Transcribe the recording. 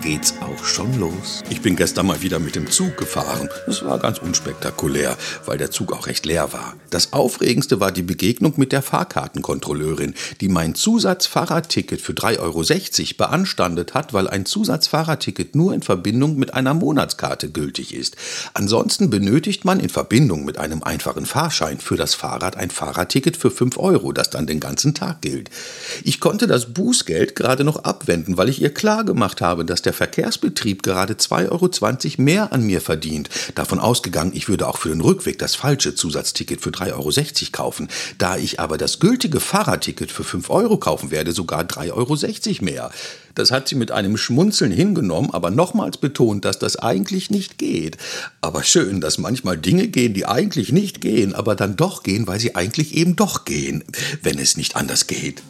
geht's auch schon los. Ich bin gestern mal wieder mit dem Zug gefahren. Es war ganz unspektakulär, weil der Zug auch recht leer war. Das Aufregendste war die Begegnung mit der Fahrkartenkontrolleurin, die mein Zusatzfahrradticket für 3,60 Euro beanstandet hat, weil ein Zusatzfahrradticket nur in Verbindung mit einer Monatskarte gültig ist. Ansonsten benötigt man in Verbindung mit einem einfachen Fahrschein für das Fahrrad ein Fahrradticket für 5 Euro, das dann den ganzen Tag gilt. Ich konnte das Bußgeld gerade noch abwenden, weil ich ihr klar gemacht habe, dass der Verkehrsbetrieb gerade 2,20 Euro mehr an mir verdient. Davon ausgegangen, ich würde auch für den Rückweg das falsche Zusatzticket für 3,60 Euro kaufen. Da ich aber das gültige Fahrradticket für 5 Euro kaufen werde, sogar 3,60 Euro mehr. Das hat sie mit einem Schmunzeln hingenommen, aber nochmals betont, dass das eigentlich nicht geht. Aber schön, dass manchmal Dinge gehen, die eigentlich nicht gehen, aber dann doch gehen, weil sie eigentlich eben doch gehen, wenn es nicht anders geht.